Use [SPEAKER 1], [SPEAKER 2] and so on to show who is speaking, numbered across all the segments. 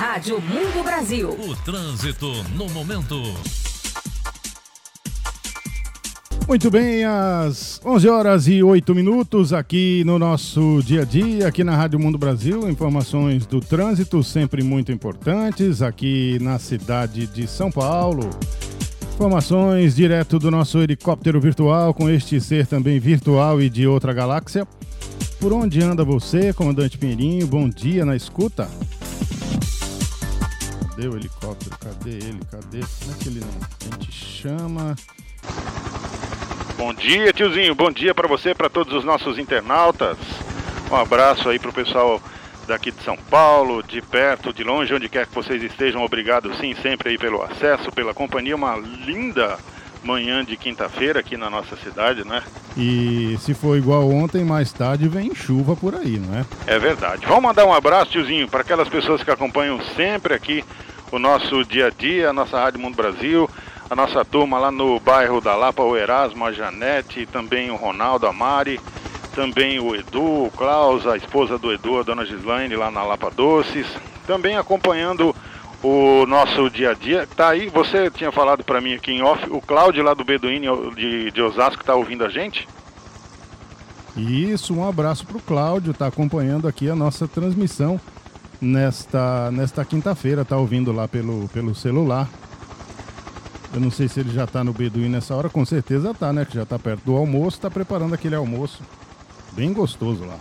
[SPEAKER 1] Rádio Mundo Brasil.
[SPEAKER 2] O trânsito no momento.
[SPEAKER 3] Muito bem, às 11 horas e 8 minutos aqui no nosso dia a dia, aqui na Rádio Mundo Brasil, informações do trânsito sempre muito importantes aqui na cidade de São Paulo. Informações direto do nosso helicóptero virtual, com este ser também virtual e de outra galáxia. Por onde anda você, comandante Pinheirinho? Bom dia na escuta. Cadê o helicóptero? Cadê ele? Cadê? Como é que ele não? A gente chama.
[SPEAKER 4] Bom dia, tiozinho. Bom dia para você, para todos os nossos internautas. Um abraço aí pro pessoal daqui de São Paulo, de perto, de longe, onde quer que vocês estejam. Obrigado, sim, sempre aí pelo acesso, pela companhia. Uma linda manhã de quinta-feira aqui na nossa cidade, né?
[SPEAKER 3] E se for igual ontem, mais tarde vem chuva por aí, não é?
[SPEAKER 4] É verdade. Vamos mandar um abraço, tiozinho, para aquelas pessoas que acompanham sempre aqui o nosso dia a dia, a nossa Rádio Mundo Brasil a nossa turma lá no bairro da Lapa, o Erasmo, a Janete, também o Ronaldo, a Mari, também o Edu, o Klaus, a esposa do Edu, a dona Gislaine, lá na Lapa Doces, também acompanhando o nosso dia a dia. Tá aí, você tinha falado para mim aqui em off, o Cláudio lá do Beduíno de, de Osasco tá ouvindo a gente?
[SPEAKER 3] Isso, um abraço para o Cláudio, tá acompanhando aqui a nossa transmissão nesta, nesta quinta-feira, tá ouvindo lá pelo, pelo celular. Eu não sei se ele já tá no Beduí nessa hora, com certeza tá, né? Que já tá perto do almoço, tá preparando aquele almoço. Bem gostoso lá.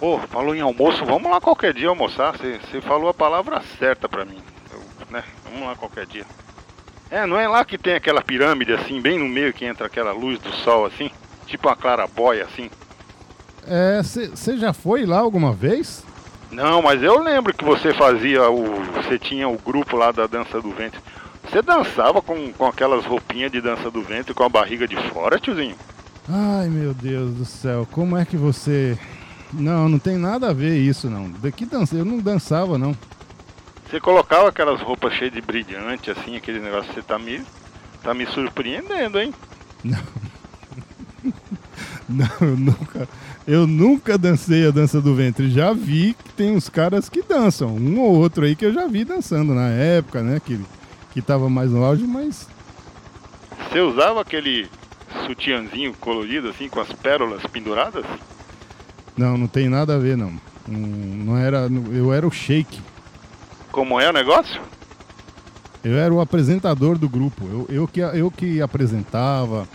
[SPEAKER 4] Pô, falou em almoço, vamos lá qualquer dia almoçar. Você falou a palavra certa pra mim. Eu, né? Vamos lá qualquer dia. É, não é lá que tem aquela pirâmide assim, bem no meio que entra aquela luz do sol assim? Tipo uma clarabóia assim?
[SPEAKER 3] É, você já foi lá alguma vez?
[SPEAKER 4] Não, mas eu lembro que você fazia o. Você tinha o grupo lá da dança do vento. Você dançava com, com aquelas roupinhas de dança do vento com a barriga de fora, tiozinho?
[SPEAKER 3] Ai, meu Deus do céu, como é que você. Não, não tem nada a ver isso, não. Daqui dança, eu não dançava, não.
[SPEAKER 4] Você colocava aquelas roupas cheias de brilhante, assim, aquele negócio, você tá me, tá me surpreendendo, hein?
[SPEAKER 3] Não. Não, eu nunca, eu nunca dancei a dança do ventre. Já vi que tem uns caras que dançam, um ou outro aí que eu já vi dançando na época, né? Que que estava mais no auge, mas.
[SPEAKER 4] Você usava aquele sutiãzinho colorido, assim, com as pérolas penduradas?
[SPEAKER 3] Não, não tem nada a ver, não. Não, não era. Eu era o shake.
[SPEAKER 4] Como é o negócio?
[SPEAKER 3] Eu era o apresentador do grupo. Eu, eu, que, eu que apresentava,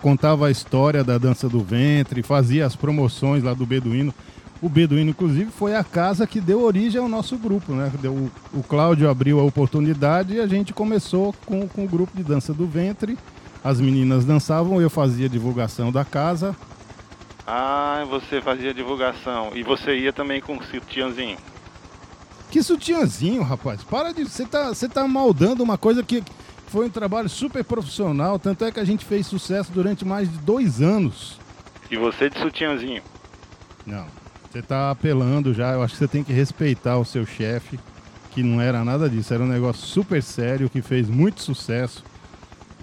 [SPEAKER 3] contava a história da dança do ventre, fazia as promoções lá do Beduíno. O Beduíno, inclusive, foi a casa que deu origem ao nosso grupo, né? Deu, o Cláudio abriu a oportunidade e a gente começou com, com o grupo de dança do ventre. As meninas dançavam, eu fazia divulgação da casa.
[SPEAKER 4] Ah, você fazia divulgação. E você ia também com o sutiãzinho?
[SPEAKER 3] Que sutiãzinho, rapaz? Para de. Você tá, você tá maldando uma coisa que foi um trabalho super profissional. Tanto é que a gente fez sucesso durante mais de dois anos.
[SPEAKER 4] E você de sutiãzinho?
[SPEAKER 3] Não. Você está apelando já, eu acho que você tem que respeitar o seu chefe, que não era nada disso, era um negócio super sério, que fez muito sucesso,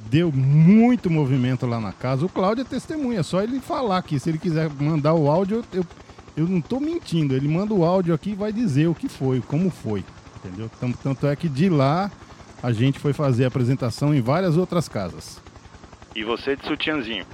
[SPEAKER 3] deu muito movimento lá na casa. O Cláudio é testemunha, só ele falar aqui, se ele quiser mandar o áudio, eu, eu não estou mentindo, ele manda o áudio aqui e vai dizer o que foi, como foi, entendeu? Tanto é que de lá a gente foi fazer apresentação em várias outras casas.
[SPEAKER 4] E você de sutiãzinho?